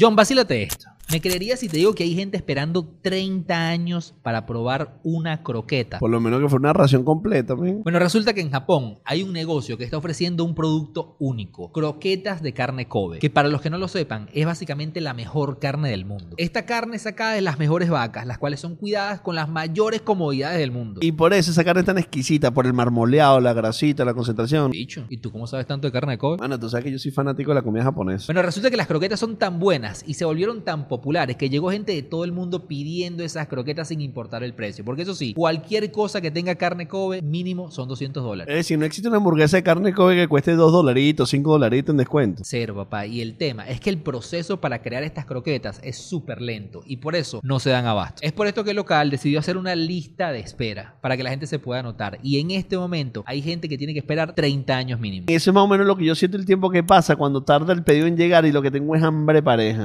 John, vacílate esto. ¿Me creerías si te digo que hay gente esperando 30 años para probar una croqueta? Por lo menos que fue una ración completa, men. Bueno, resulta que en Japón hay un negocio que está ofreciendo un producto único, croquetas de carne Kobe, que para los que no lo sepan es básicamente la mejor carne del mundo. Esta carne es sacada de las mejores vacas, las cuales son cuidadas con las mayores comodidades del mundo. Y por eso esa carne es tan exquisita, por el marmoleado, la grasita, la concentración. Dicho, ¿y tú cómo sabes tanto de carne de Kobe? Bueno, tú sabes que yo soy fanático de la comida japonesa. Bueno, resulta que las croquetas son tan buenas y se volvieron tan populares que llegó gente de todo el mundo pidiendo esas croquetas sin importar el precio. Porque eso sí, cualquier cosa que tenga carne Kobe, mínimo son 200 dólares. Es decir, no existe una hamburguesa de carne Kobe que cueste 2 dolaritos, 5 dolaritos en descuento. Cero, papá. Y el tema es que el proceso para crear estas croquetas es súper lento y por eso no se dan abasto. Es por esto que el local decidió hacer una lista de espera para que la gente se pueda anotar. Y en este momento hay gente que tiene que esperar 30 años mínimo. Eso es más o menos lo que yo siento el tiempo que pasa cuando tarda el pedido en llegar y lo que tengo es hambre pareja.